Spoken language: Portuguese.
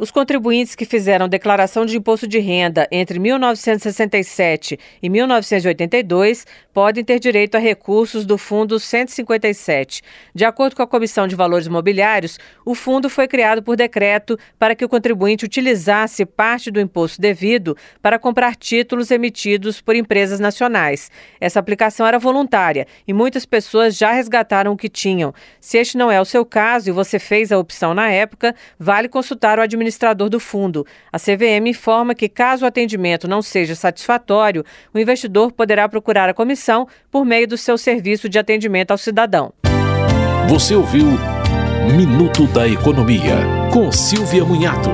Os contribuintes que fizeram declaração de imposto de renda entre 1967 e 1982 podem ter direito a recursos do Fundo 157. De acordo com a Comissão de Valores Imobiliários, o fundo foi criado por decreto para que o contribuinte utilizasse parte do imposto devido para comprar títulos emitidos por empresas nacionais. Essa aplicação era voluntária e muitas pessoas já resgataram o que tinham. Se este não é o seu caso e você fez a opção na época, vale consultar o administrador administrador do fundo. A CVM informa que, caso o atendimento não seja satisfatório, o investidor poderá procurar a comissão por meio do seu serviço de atendimento ao cidadão. Você ouviu Minuto da Economia, com Silvia Munhato.